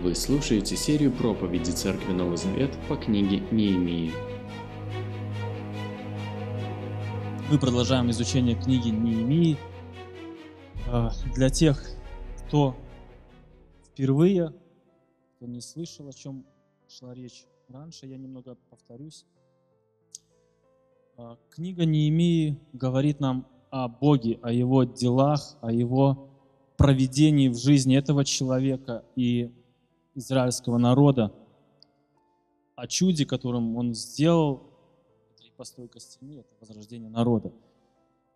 Вы слушаете серию проповеди Церкви Новый Завет по книге Неемии. Мы продолжаем изучение книги Неемии. А, Для тех, кто впервые, кто не слышал, о чем шла речь раньше, я немного повторюсь. А, Книга Неемии говорит нам о Боге, о Его делах, о Его проведении в жизни этого человека и израильского народа, о чуде, которым Он сделал, это и постройка стены, это возрождение народа.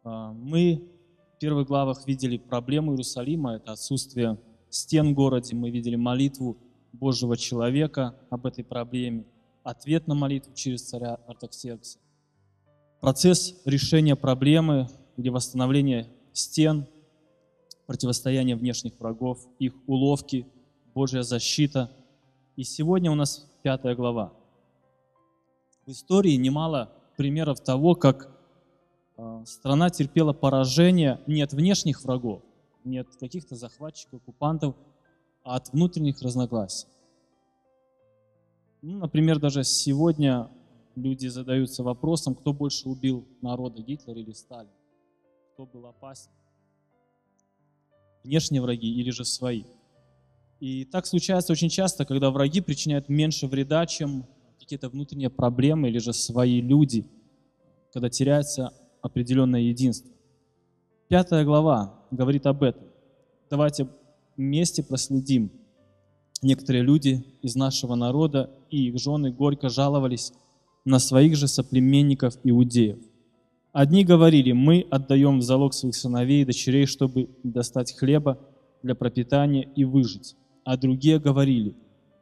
А, Мы в первых главах видели проблему Иерусалима, это отсутствие стен в городе, мы видели молитву Божьего человека об этой проблеме, ответ на молитву через царя Артаксеркса. Процесс решения проблемы или восстановления стен, противостояние внешних врагов, их уловки, Божья защита. И сегодня у нас пятая глава. В истории немало примеров того, как э, страна терпела поражение не от внешних врагов, не от каких-то захватчиков, оккупантов, а от внутренних разногласий. Ну, например, даже сегодня люди задаются вопросом, кто больше убил народа, Гитлер или Сталин? Кто был опасен? Внешние враги или же свои? И так случается очень часто, когда враги причиняют меньше вреда, чем какие-то внутренние проблемы или же свои люди, когда теряется определенное единство. Пятая глава говорит об этом. Давайте вместе проследим. Некоторые люди из нашего народа и их жены горько жаловались на своих же соплеменников иудеев. Одни говорили, мы отдаем в залог своих сыновей и дочерей, чтобы достать хлеба для пропитания и выжить. А другие говорили,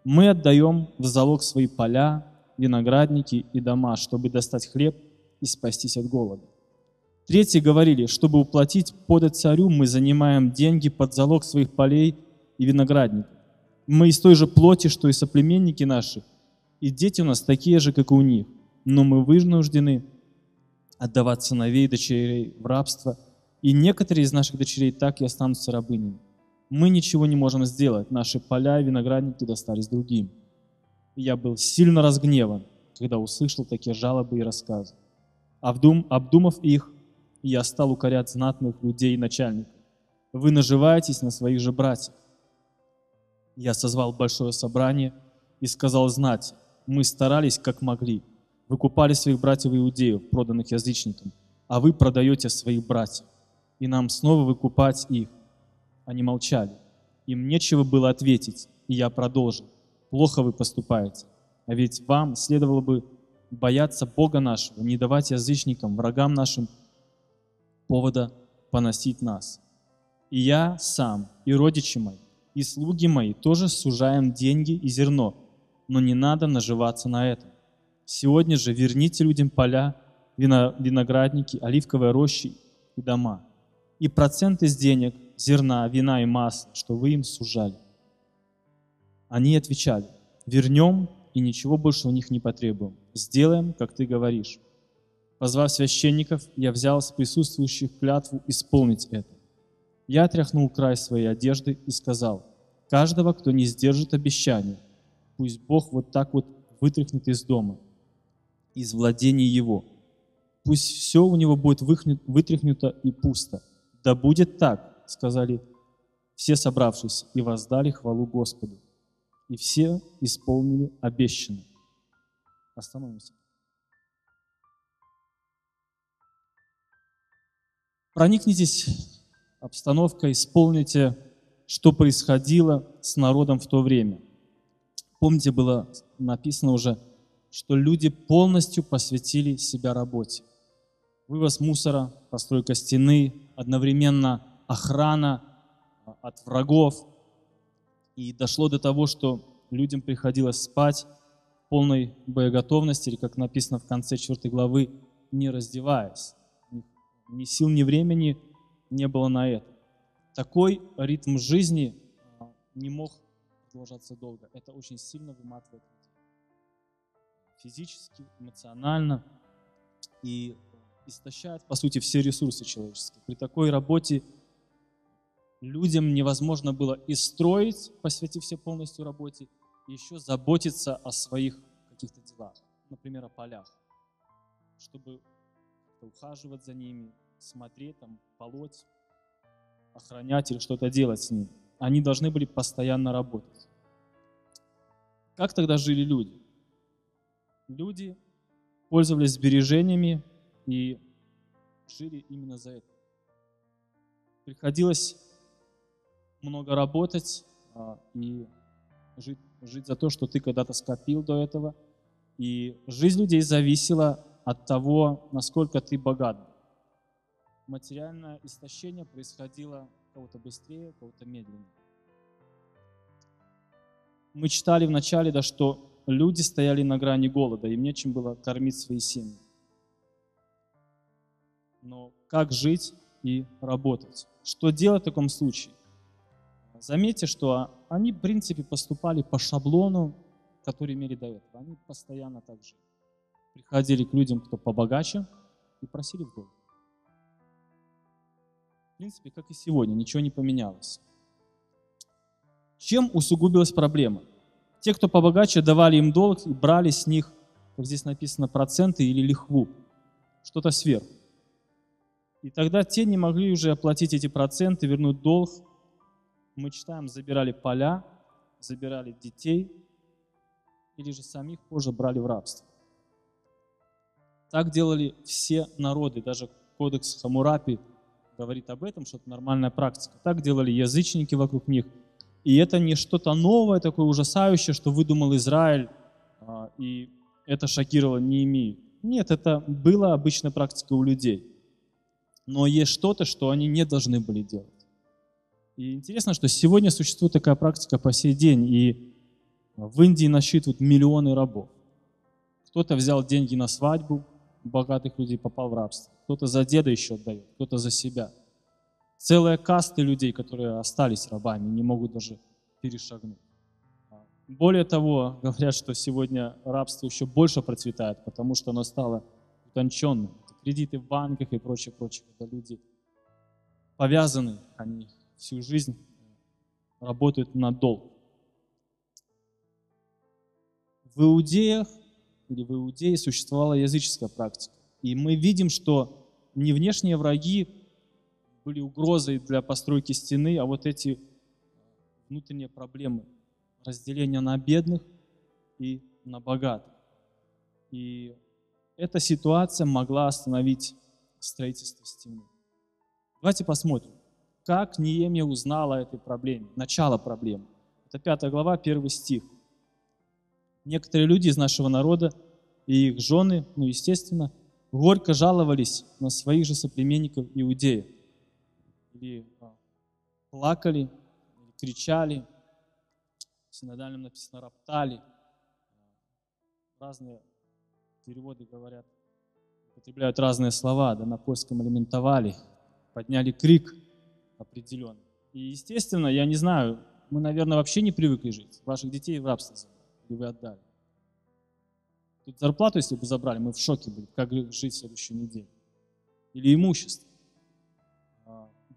мы отдаем в залог свои поля, виноградники и дома, чтобы достать хлеб и спастись от голода. Третьи говорили, чтобы уплатить подать царю, мы занимаем деньги под залог своих полей и виноградников. Мы из той же плоти, что и соплеменники наши, и дети у нас такие же, как и у них, но мы вынуждены отдавать сыновей и дочерей в рабство, и некоторые из наших дочерей так и останутся рабынями. Мы ничего не можем сделать, наши поля и виноградники достались другим. Я был сильно разгневан, когда услышал такие жалобы и рассказы. Обдум, обдумав их, я стал укорять знатных людей и начальников. Вы наживаетесь на своих же братьях. Я созвал большое собрание и сказал знать, мы старались как могли, выкупали своих братьев иудеев, проданных язычникам, а вы продаете своих братьев, и нам снова выкупать их. Они молчали. Им нечего было ответить, и я продолжил. Плохо вы поступаете, а ведь вам следовало бы бояться Бога нашего, не давать язычникам, врагам нашим повода поносить нас. И я сам, и родичи мои, и слуги мои тоже сужаем деньги и зерно, но не надо наживаться на этом. Сегодня же верните людям поля, вино, виноградники, оливковые рощи и дома. И процент из денег, зерна, вина и масла, что вы им сужали. Они отвечали, вернем и ничего больше у них не потребуем. Сделаем, как ты говоришь. Позвав священников, я взял с присутствующих клятву исполнить это. Я отряхнул край своей одежды и сказал, каждого, кто не сдержит обещания, пусть Бог вот так вот вытряхнет из дома, из владения его. Пусть все у него будет вытряхнуто и пусто. Да будет так, сказали все собравшиеся, и воздали хвалу Господу. И все исполнили обещанное. Остановимся. Проникнитесь обстановкой, исполните, что происходило с народом в то время. Помните, было написано уже, что люди полностью посвятили себя работе. Вывоз мусора, постройка стены, одновременно охрана от врагов. И дошло до того, что людям приходилось спать в полной боеготовности, или, как написано в конце 4 главы, не раздеваясь. Ни сил, ни времени не было на это. Такой ритм жизни а, не мог продолжаться долго. Это очень сильно выматывает. Физически, эмоционально. И истощает, по сути, все ресурсы человеческие. При такой работе людям невозможно было и строить, посвятив все полностью работе, и еще заботиться о своих каких-то делах, например, о полях, чтобы ухаживать за ними, смотреть, там, полоть, охранять или что-то делать с ними. Они должны были постоянно работать. Как тогда жили люди? Люди пользовались сбережениями и жили именно за это. Приходилось много работать а, и жить, жить за то, что ты когда-то скопил до этого. И жизнь людей зависела от того, насколько ты богат. Материальное истощение происходило кого-то быстрее, кого-то медленнее. Мы читали в начале, да, что люди стояли на грани голода, им нечем было кормить свои семьи. Но как жить и работать? Что делать в таком случае? Заметьте, что они, в принципе, поступали по шаблону, который имели до этого. Они постоянно так жили. Приходили к людям, кто побогаче, и просили в долг. В принципе, как и сегодня, ничего не поменялось. Чем усугубилась проблема? Те, кто побогаче, давали им долг и брали с них, как здесь написано, проценты или лихву, что-то сверху. И тогда те не могли уже оплатить эти проценты, вернуть долг. Мы читаем, забирали поля, забирали детей, или же самих позже брали в рабство. Так делали все народы, даже кодекс Хамурапи говорит об этом, что это нормальная практика. Так делали язычники вокруг них – и это не что-то новое, такое ужасающее, что выдумал Израиль, а, и это шокировало Неемию. Нет, это была обычная практика у людей. Но есть что-то, что они не должны были делать. И интересно, что сегодня существует такая практика по сей день, и в Индии насчитывают миллионы рабов. Кто-то взял деньги на свадьбу, богатых людей попал в рабство. Кто-то за деда еще отдает, кто-то за себя – целая касты людей, которые остались рабами, не могут даже перешагнуть. Более того, говорят, что сегодня рабство еще больше процветает, потому что оно стало утонченным. Кредиты в банках и прочее, прочее. Это люди повязаны, они всю жизнь работают на долг. В Иудеях или в Иудее существовала языческая практика. И мы видим, что не внешние враги были угрозой для постройки стены, а вот эти внутренние проблемы, разделение на бедных и на богатых. И эта ситуация могла остановить строительство стены. Давайте посмотрим, как Неемия узнала о этой проблеме, начало проблемы. Это 5 глава, 1 стих. Некоторые люди из нашего народа и их жены, ну, естественно, горько жаловались на своих же соплеменников иудеев или а, плакали, или кричали, в синодальном написано роптали. Разные переводы говорят, употребляют разные слова, да на польском элементовали, подняли крик определенный. И, естественно, я не знаю, мы, наверное, вообще не привыкли жить. Ваших детей в рабство забрали, или вы отдали. Тут зарплату, если бы забрали, мы в шоке были, как жить в следующую неделю. Или имущество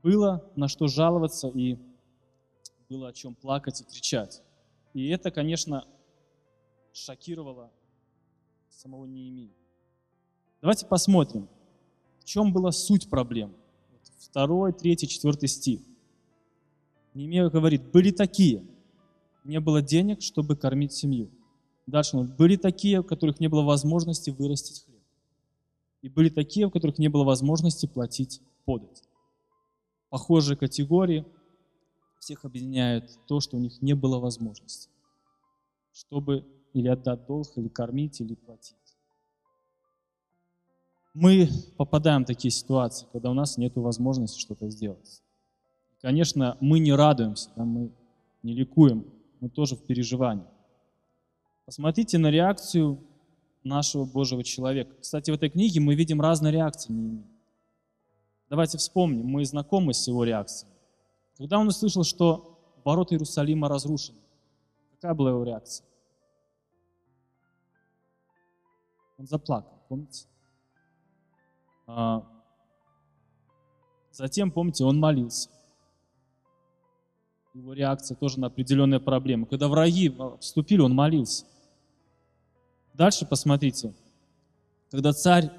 было на что жаловаться и было о чем плакать и кричать. И это, конечно, шокировало самого Неемии. Давайте посмотрим, в чем была суть проблем. Второй, третий, четвертый стих. Неемия говорит, были такие, не было денег, чтобы кормить семью. Дальше он были такие, у которых не было возможности вырастить хлеб. И были такие, у которых не было возможности платить подать похожие категории, всех объединяет то, что у них не было возможности, чтобы или отдать долг, или кормить, или платить. Мы попадаем в такие ситуации, когда у нас нет возможности что-то сделать. Конечно, мы не радуемся, да, мы не ликуем, мы тоже в переживании. Посмотрите на реакцию нашего Божьего человека. Кстати, в этой книге мы видим разные реакции Давайте вспомним, мы знакомы с его реакцией. Когда он услышал, что ворота Иерусалима разрушены, какая была его реакция? Он заплакал, помните? А, затем, помните, он молился. его реакция тоже на определенные проблемы. Когда враги вступили, он молился. Дальше посмотрите. Когда царь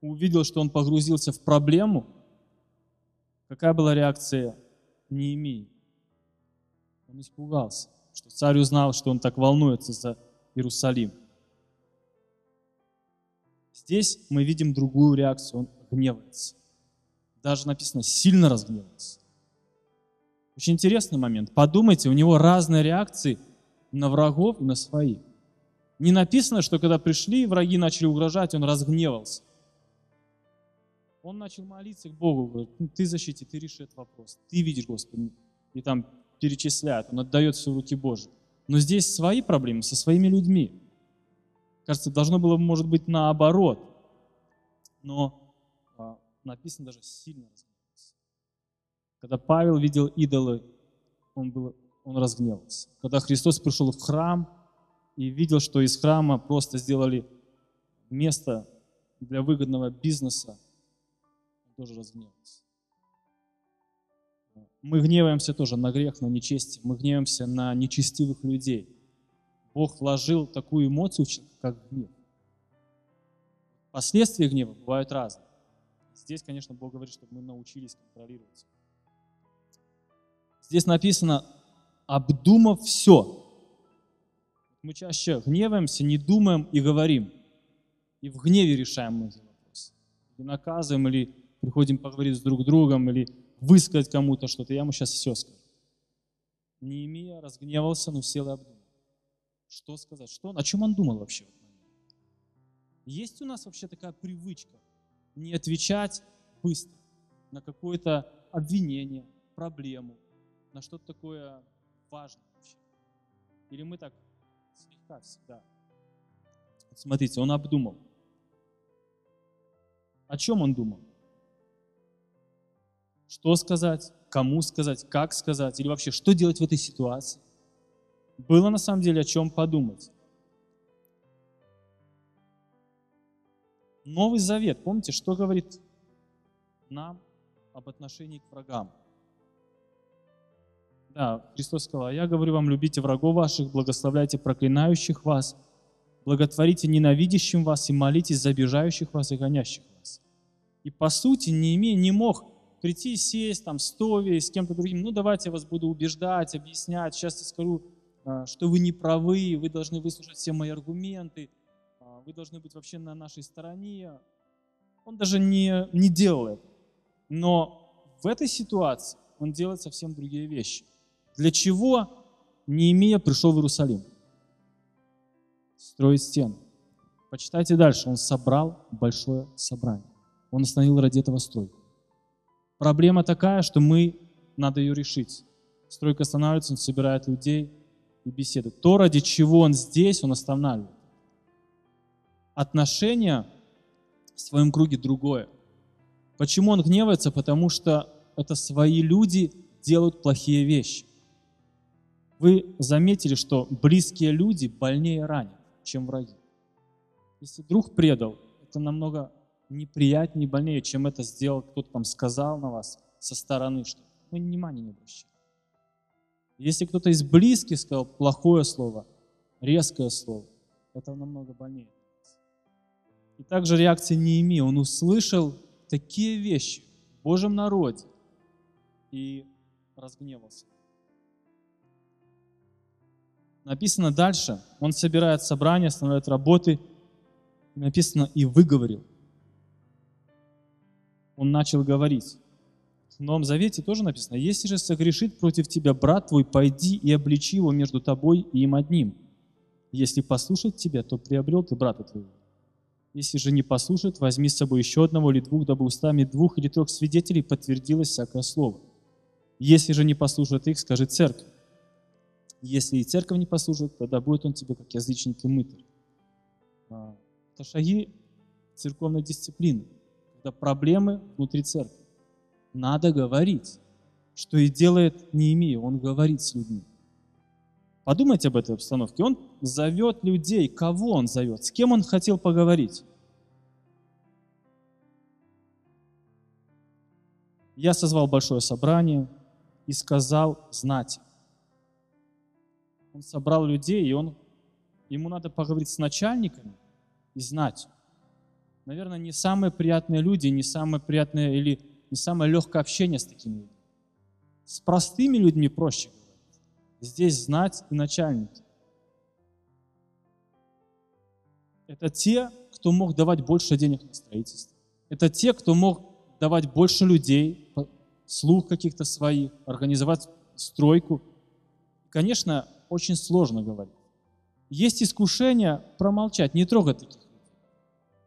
увидел, что он погрузился в проблему, какая была реакция Неемии? Он испугался, что царь узнал, что он так волнуется за Иерусалим. Здесь мы видим другую реакцию, он гневается. Даже написано, сильно разгневался. Очень интересный момент. Подумайте, у него разные реакции на врагов и на своих. Не написано, что когда пришли, враги начали угрожать, он разгневался. Он начал молиться к Богу, говорит, ну, ты защити, ты реши этот вопрос, ты видишь, Господи. И там перечисляет, он отдает все в руки Божьи. Но здесь свои проблемы со своими людьми. Кажется, должно было, может быть, наоборот. Но а, написано даже сильно разгневался. Когда Павел видел идолы, он, был, он разгневался. Когда Христос пришел в храм и видел, что из храма просто сделали место для выгодного бизнеса, он тоже разгневался. Мы гневаемся тоже на грех, на нечестие. Мы гневаемся на нечестивых людей. Бог вложил такую эмоцию в человека, как гнев. Последствия гнева бывают разные. Здесь, конечно, Бог говорит, чтобы мы научились контролировать. Здесь написано, обдумав все. Мы чаще гневаемся, не думаем и говорим. И в гневе решаем многие вопросы. Или наказываем, или приходим поговорить с друг другом, или высказать кому-то что-то. Я ему сейчас все скажу. Неемия разгневался, но сел и обдумал. Что сказать? Что о чем он думал вообще? Есть у нас вообще такая привычка не отвечать быстро на какое-то обвинение, проблему, на что-то такое важное вообще? Или мы так слегка всегда? Вот смотрите, он обдумал. О чем он думал? Что сказать, кому сказать, как сказать, или вообще что делать в этой ситуации? Было на самом деле о чем подумать. Новый Завет, помните, что говорит нам об отношении к врагам? Да, Христос сказал, я говорю вам, любите врагов ваших, благословляйте проклинающих вас, благотворите ненавидящим вас и молитесь за обижающих вас и гонящих вас. И по сути, не имея, не мог прийти, сесть там, стове с кем-то другим, ну давайте я вас буду убеждать, объяснять, сейчас я скажу, что вы не правы, вы должны выслушать все мои аргументы, а, вы должны быть вообще на нашей стороне. Он даже не, не делал это. Но в этой ситуации он делает совсем другие вещи. Для чего Неемия пришел в Иерусалим? Строить стену. Почитайте дальше. Он собрал большое собрание. Он остановил ради этого стройку. Проблема такая, что мы, надо ее решить. Стройка останавливается, он собирает людей и беседует. То, ради чего он здесь, он останавливает. Отношение в своем круге другое. Почему он гневается? Потому что это свои люди делают плохие вещи. Вы заметили, что близкие люди больнее ранят, чем враги. Если друг предал, это намного неприятнее, больнее, чем это сделал, кто-то там сказал на вас со стороны, что мы внимания не обращаем. Если кто-то из близких сказал плохое слово, резкое слово, это намного больнее. И также реакции не имел. Он услышал такие вещи в Божьем народе и разгневался. Написано дальше, он собирает собрание, останавливает работы, написано и выговорил он начал говорить. В Новом Завете тоже написано, «Если же согрешит против тебя брат твой, пойди и обличи его между тобой и им одним. Если послушать тебя, то приобрел ты брата твоего. Если же не послушает, возьми с собой еще одного или двух, дабы устами двух или трех свидетелей подтвердилось всякое слово. Если же не послушает их, скажи церковь. Если и церковь не послушает, тогда будет он тебе как язычник и мытарь. А, это шаги церковной дисциплины когда проблемы внутри церкви. Надо говорить, что и делает Неемия, он говорит с людьми. Подумайте об этой обстановке. Он зовет людей. Кого он зовет? С кем он хотел поговорить? Я созвал большое собрание, и сказал знать. Он собрал людей, и он, ему надо поговорить с начальниками и знать. Наверное, не самые приятные люди, не самое приятное или не самое легкое общение с такими людьми. С простыми людьми проще говорить. Здесь знать и начальники. Это те, кто мог давать больше денег на строительство. Это те, кто мог давать больше людей, слух каких-то своих, организовать стройку. Конечно, очень сложно говорить. Есть искушение промолчать, не трогать таких людей.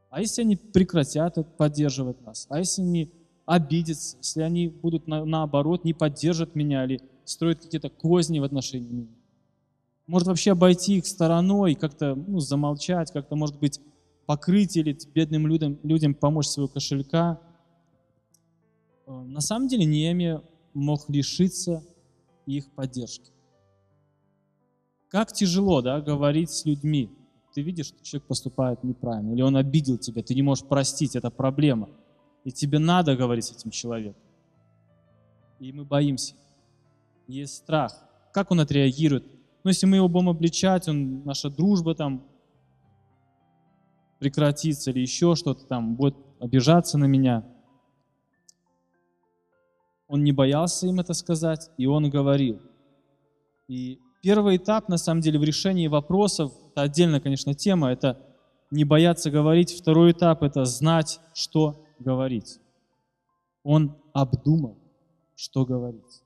А если они прекратят поддерживать нас? А если они обидятся? Если они будут на, наоборот не поддержат меня или строят какие-то козни в отношении меня? Может вообще обойти их стороной, как-то ну, замолчать, как-то, может быть, покрыть или бедным людям, людям помочь своего кошелька. Э, на самом деле Неемия мог лишиться их поддержки. Как тяжело да, говорить с людьми. Ты видишь, что человек поступает неправильно, или он обидел тебя, ты не можешь простить, это проблема. И тебе надо говорить с этим человеком. И мы боимся. Есть страх. Как он отреагирует? Ну, если мы его будем обличать, он, наша дружба там прекратится или еще что-то там, будет обижаться на меня. Он не боялся им это сказать, и он говорил. И первый этап, на самом деле, в решении вопросов, это отдельная, конечно, тема, это не бояться говорить. Второй этап – это знать, что говорить. Он обдумал, что говорить.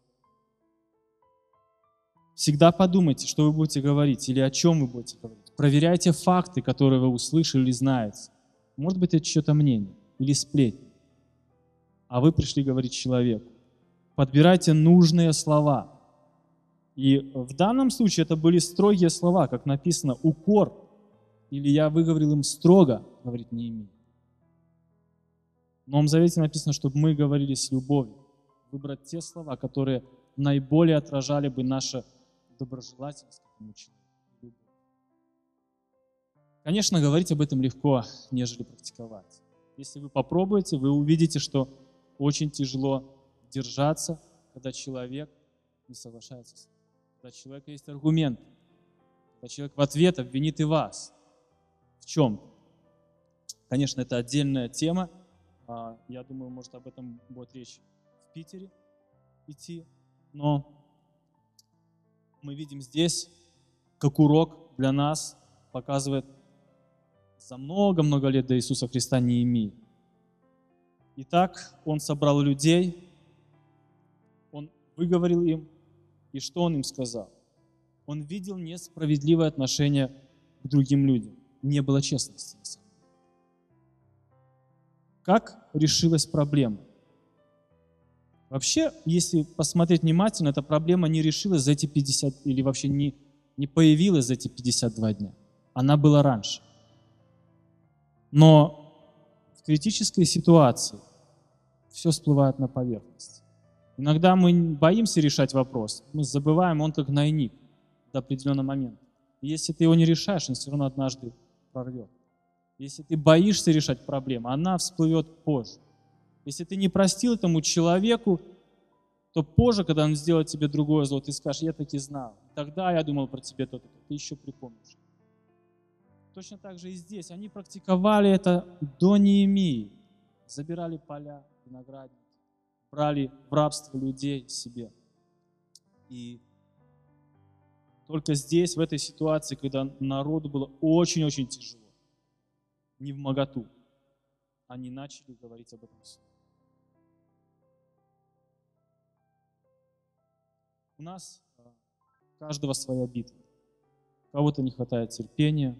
Всегда подумайте, что вы будете говорить или о чем вы будете говорить. Проверяйте факты, которые вы услышали или знаете. Может быть, это что-то мнение или сплетни. А вы пришли говорить человеку. Подбирайте нужные слова. И в данном случае это были строгие слова, как написано «укор», или «я выговорил им строго», говорить не имею. В Новом Завете написано, чтобы мы говорили с любовью. Выбрать те слова, которые наиболее отражали бы наше доброжелательность к этому человеку. Конечно, говорить об этом легко, нежели практиковать. Если вы попробуете, вы увидите, что очень тяжело держаться, когда человек не соглашается с вами когда у человека есть аргумент, когда человек в ответ обвинит и вас в чем. Конечно, это отдельная тема. А, я думаю, может, об этом будет речь в Питере идти. Но мы видим здесь, как урок для нас показывает за много-много лет до Иисуса Христа Неемии. Итак, он собрал людей, он выговорил им и что он им сказал? Он видел несправедливое отношение к другим людям. Не было честности. На самом. Как решилась проблема? Вообще, если посмотреть внимательно, эта проблема не решилась за эти 50, или вообще не, не появилась за эти 52 дня. Она была раньше. Но в критической ситуации все всплывает на поверхность. Иногда мы боимся решать вопрос, мы забываем, он как найник до определенного момента. Если ты его не решаешь, он все равно однажды прорвет. Если ты боишься решать проблему, она всплывет позже. Если ты не простил этому человеку, то позже, когда он сделает тебе другое зло, ты скажешь, я таки знал. Тогда я думал про тебя то-то, ты еще припомнишь. Точно так же и здесь. Они практиковали это до Неемии. Забирали поля, виноградники брали в рабство людей себе. И только здесь, в этой ситуации, когда народу было очень-очень тяжело, не в моготу, они начали говорить об этом. У нас а, каждого своя битва. У кого-то не хватает терпения,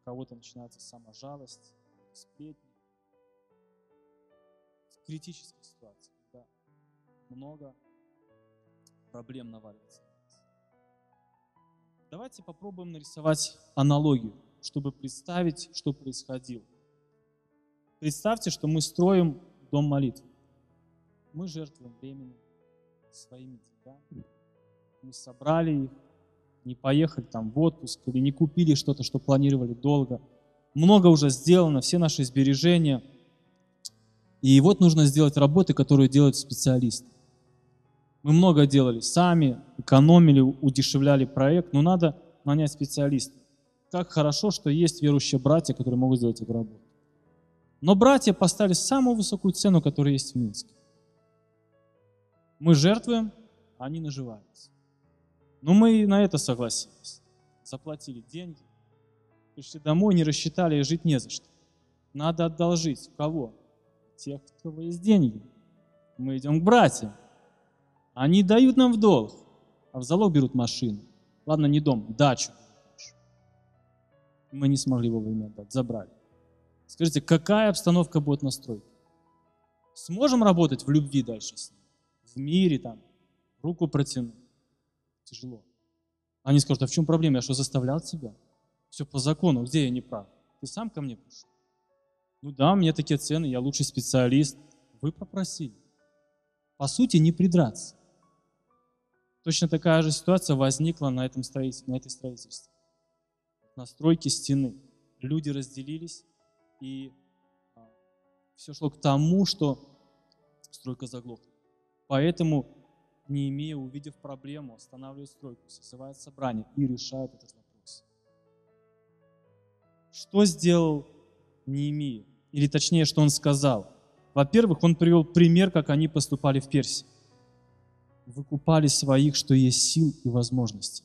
у кого-то начинается саможалость, сплетни. В критической ситуации, когда много проблем наваливается. Давайте попробуем нарисовать аналогию, чтобы представить, что происходило. Представьте, что мы строим дом молитвы. Мы жертвуем временем, своими деньгами. Мы собрали их, не поехали там в отпуск или не купили что-то, что планировали долго. Много уже сделано, все наши сбережения – и вот нужно сделать работы, которые делают специалисты. Мы много делали сами, экономили, удешевляли проект, но надо нанять специалиста. Как хорошо, что есть верующие братья, которые могут сделать эту работу. Но братья поставили самую высокую цену, которая есть в Минске. Мы жертвуем, а они наживаются. Но мы и на это согласились. Заплатили деньги, пришли домой, не рассчитали, и жить не за что. Надо одолжить. У кого? Тех, у кого есть деньги. Мы идем к братьям. Они дают нам в долг, а в залог берут машину. Ладно, не дом, дачу. Мы не смогли вовремя отдать, забрали. Скажите, какая обстановка будет на стройке? Сможем работать в любви дальше с ним? В мире там, руку протянуть? Тяжело. Они скажут, а в чем проблема? Я что, заставлял тебя? Все по закону, где я не прав? Ты сам ко мне пришел? Ну да, меня такие цены, я лучший специалист. Вы попросили. По сути, не придраться. Точно такая же ситуация возникла на, этом строительстве, на этой строительстве. На стройке стены. Люди разделились, и а, все шло к тому, что стройка заглохла. Поэтому Неемия, увидев проблему, останавливает стройку, созывает собрание и решает этот вопрос. Что сделал Неемия? Или точнее, что он сказал? Во-первых, он привел пример, как они поступали в Персии выкупали своих, что есть сил и возможностей.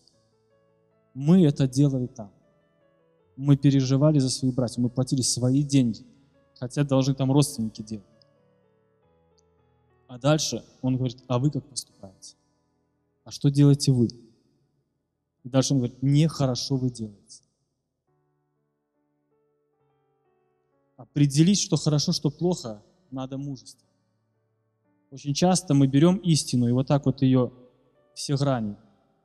Мы это делали там. Мы переживали за своих братьев, мы платили свои деньги, хотя должны там родственники делать. А дальше он говорит, а вы как поступаете? А что делаете вы? И дальше он говорит, нехорошо вы делаете. Определить, что хорошо, что плохо, надо мужество. Очень часто мы берем истину и вот так вот ее все грани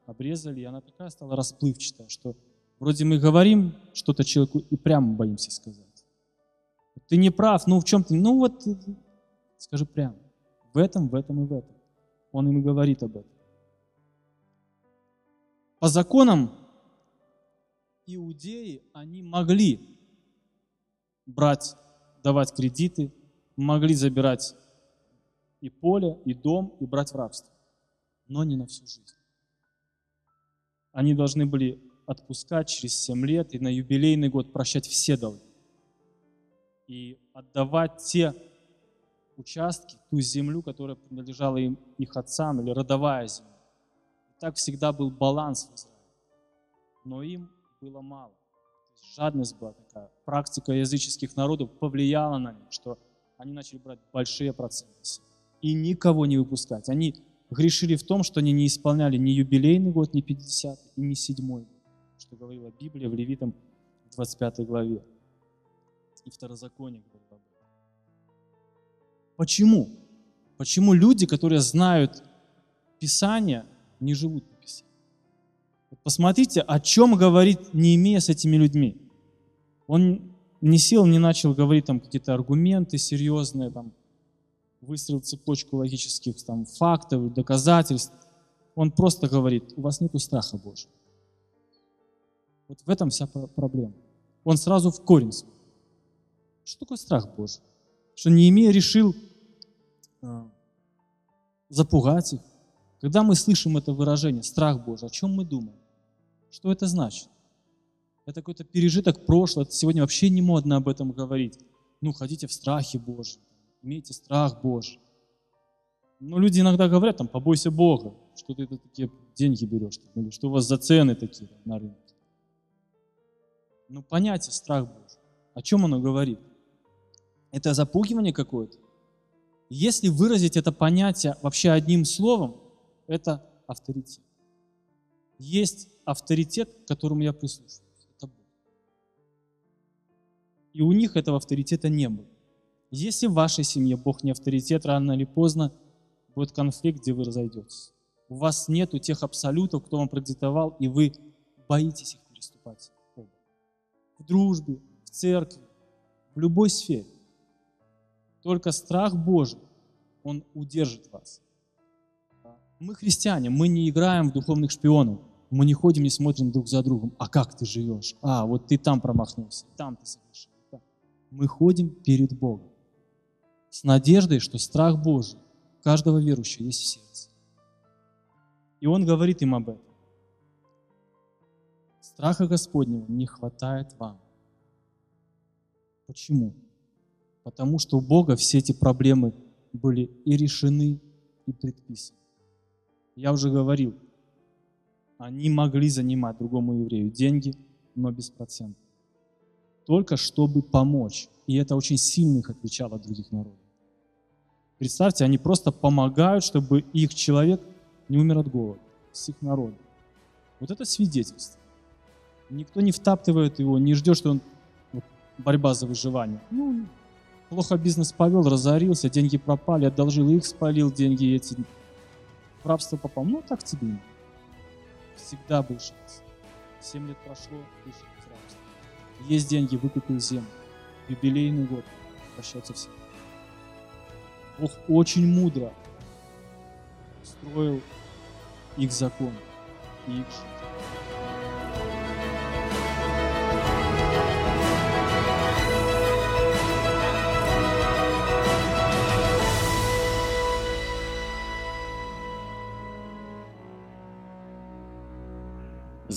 обрезали, и она такая стала расплывчатая, что вроде мы говорим что-то человеку и прямо боимся сказать. Ты не прав, ну в чем ты? Ну вот скажи прямо. В этом, в этом и в этом. Он им говорит об этом. По законам иудеи, они могли брать, давать кредиты, могли забирать и поле, и дом, и брать в рабство. Но не на всю жизнь. Они должны были отпускать через 7 лет и на юбилейный год прощать все долги. И отдавать те участки, ту землю, которая принадлежала им, их отцам, или родовая земля. И так всегда был баланс в Израиле. Но им было мало. Жадность была такая. Практика языческих народов повлияла на них, что они начали брать большие проценты и никого не выпускать. Они грешили в том, что они не исполняли ни юбилейный год, ни 50 и ни седьмой год, что говорила Библия в Левитам 25 главе. И Второзаконие говорит об этом. Почему? Почему люди, которые знают Писание, не живут по Писанию? Вот посмотрите, о чем говорит Неемия с этими людьми. Он не сел, не начал говорить там какие-то аргументы серьезные, там, выстроил цепочку логических там, фактов, доказательств. Он просто говорит, у вас нет страха Божьего. Вот в этом вся проблема. Он сразу в корень. Что такое страх Божий? Что Неемия решил э, запугать их. Когда мы слышим это выражение «страх Божий», о чем мы думаем? Что это значит? Это какой-то пережиток прошлого. Сегодня вообще не модно об этом говорить. Ну, ходите в страхе Божьем имейте страх Божий. Но люди иногда говорят, там, побойся Бога, что ты такие деньги берешь, или что у вас за цены такие на рынке. Но понятие страх Божий, о чем оно говорит? Это запугивание какое-то? Если выразить это понятие вообще одним словом, это авторитет. Есть авторитет, к которому я прислушиваюсь. Это Бог. И у них этого авторитета не было. Если в вашей семье Бог не авторитет, рано или поздно будет конфликт, где вы разойдетесь. У вас нету тех абсолютов, кто вам продиктовал, и вы боитесь их переступать. В дружбе, в церкви, в любой сфере. Только страх Божий, он удержит вас. Мы христиане, мы не играем в духовных шпионов. Мы не ходим, не смотрим друг за другом. А как ты живешь? А, вот ты там промахнулся, там ты совершил. Мы ходим перед Богом с надеждой, что страх Божий каждого верующего есть в сердце. И он говорит им об этом. Страха Господнего не хватает вам. Почему? Потому что у Бога все эти проблемы были и решены, и предписаны. Я уже говорил, они могли занимать другому еврею деньги, но без процентов. Только чтобы помочь. И это очень сильно их отличало от других народов. Представьте, они просто помогают, чтобы их человек не умер от голода, с их народом. Вот это свидетельство. Никто не втаптывает его, не ждет, что он вот, борьба за выживание. Ну, плохо бизнес повел, разорился, деньги пропали, одолжил их, спалил деньги эти. В рабство попал. Ну, так тебе. Всегда был шанс. Семь лет прошло, вышел из рабства. Есть деньги, выкупил землю. Юбилейный год. Прощаются все. Бог очень мудро строил их закон и их жизнь.